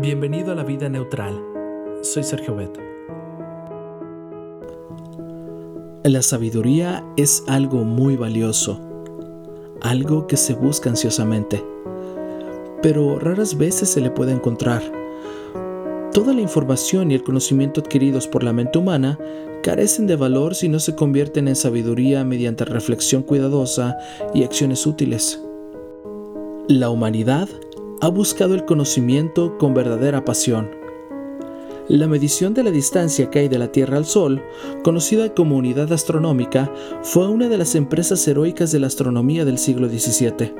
Bienvenido a la vida neutral. Soy Sergio Bet. La sabiduría es algo muy valioso, algo que se busca ansiosamente, pero raras veces se le puede encontrar. Toda la información y el conocimiento adquiridos por la mente humana carecen de valor si no se convierten en sabiduría mediante reflexión cuidadosa y acciones útiles. La humanidad ha buscado el conocimiento con verdadera pasión. La medición de la distancia que hay de la Tierra al Sol, conocida como unidad astronómica, fue una de las empresas heroicas de la astronomía del siglo XVII.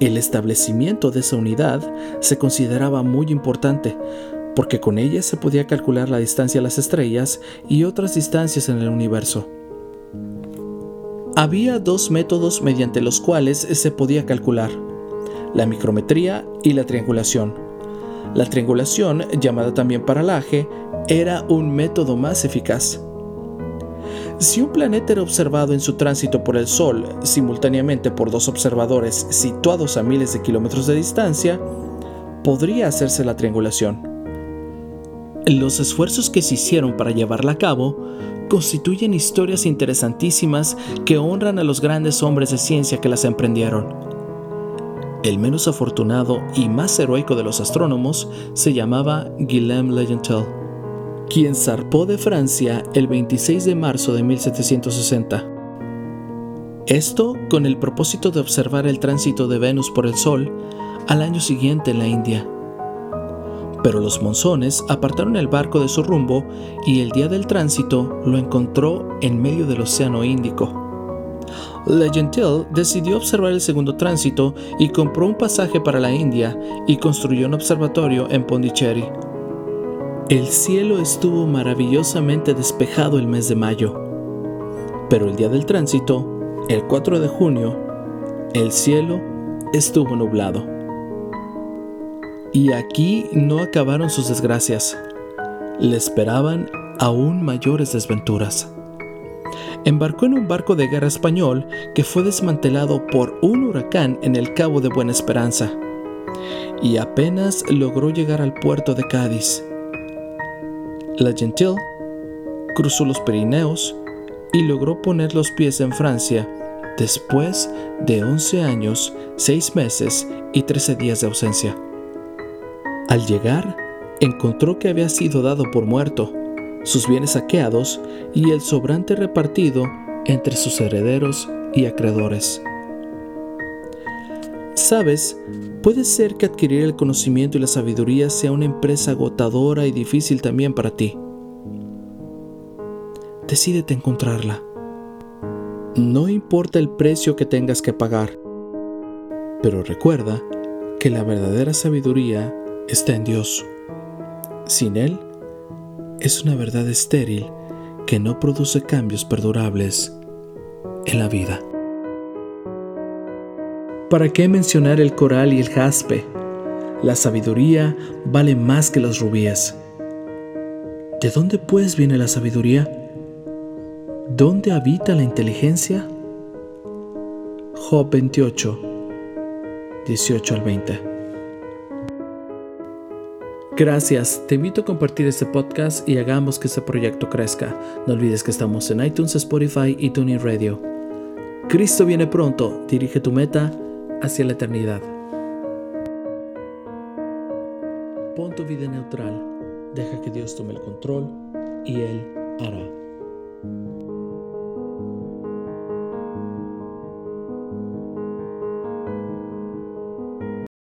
El establecimiento de esa unidad se consideraba muy importante, porque con ella se podía calcular la distancia a las estrellas y otras distancias en el universo. Había dos métodos mediante los cuales se podía calcular la micrometría y la triangulación. La triangulación, llamada también paralaje, era un método más eficaz. Si un planeta era observado en su tránsito por el Sol simultáneamente por dos observadores situados a miles de kilómetros de distancia, podría hacerse la triangulación. Los esfuerzos que se hicieron para llevarla a cabo constituyen historias interesantísimas que honran a los grandes hombres de ciencia que las emprendieron. El menos afortunado y más heroico de los astrónomos se llamaba Guillaume Legentel, quien zarpó de Francia el 26 de marzo de 1760. Esto con el propósito de observar el tránsito de Venus por el Sol al año siguiente en la India. Pero los monzones apartaron el barco de su rumbo y el día del tránsito lo encontró en medio del Océano Índico. Gentil decidió observar el segundo tránsito y compró un pasaje para la India y construyó un observatorio en Pondicherry. El cielo estuvo maravillosamente despejado el mes de mayo, pero el día del tránsito, el 4 de junio, el cielo estuvo nublado. Y aquí no acabaron sus desgracias. Le esperaban aún mayores desventuras embarcó en un barco de guerra español que fue desmantelado por un huracán en el Cabo de Buena Esperanza y apenas logró llegar al puerto de Cádiz. La Gentil cruzó los Pirineos y logró poner los pies en Francia después de 11 años, 6 meses y 13 días de ausencia. Al llegar, encontró que había sido dado por muerto sus bienes saqueados y el sobrante repartido entre sus herederos y acreedores. Sabes, puede ser que adquirir el conocimiento y la sabiduría sea una empresa agotadora y difícil también para ti. Decídete encontrarla. No importa el precio que tengas que pagar, pero recuerda que la verdadera sabiduría está en Dios. Sin Él, es una verdad estéril que no produce cambios perdurables en la vida. ¿Para qué mencionar el coral y el jaspe? La sabiduría vale más que los rubíes. ¿De dónde pues viene la sabiduría? ¿Dónde habita la inteligencia? Job 28, 18 al 20. Gracias, te invito a compartir este podcast y hagamos que este proyecto crezca. No olvides que estamos en iTunes, Spotify y TuneIn Radio. Cristo viene pronto, dirige tu meta hacia la eternidad. Pon tu vida neutral, deja que Dios tome el control y Él hará.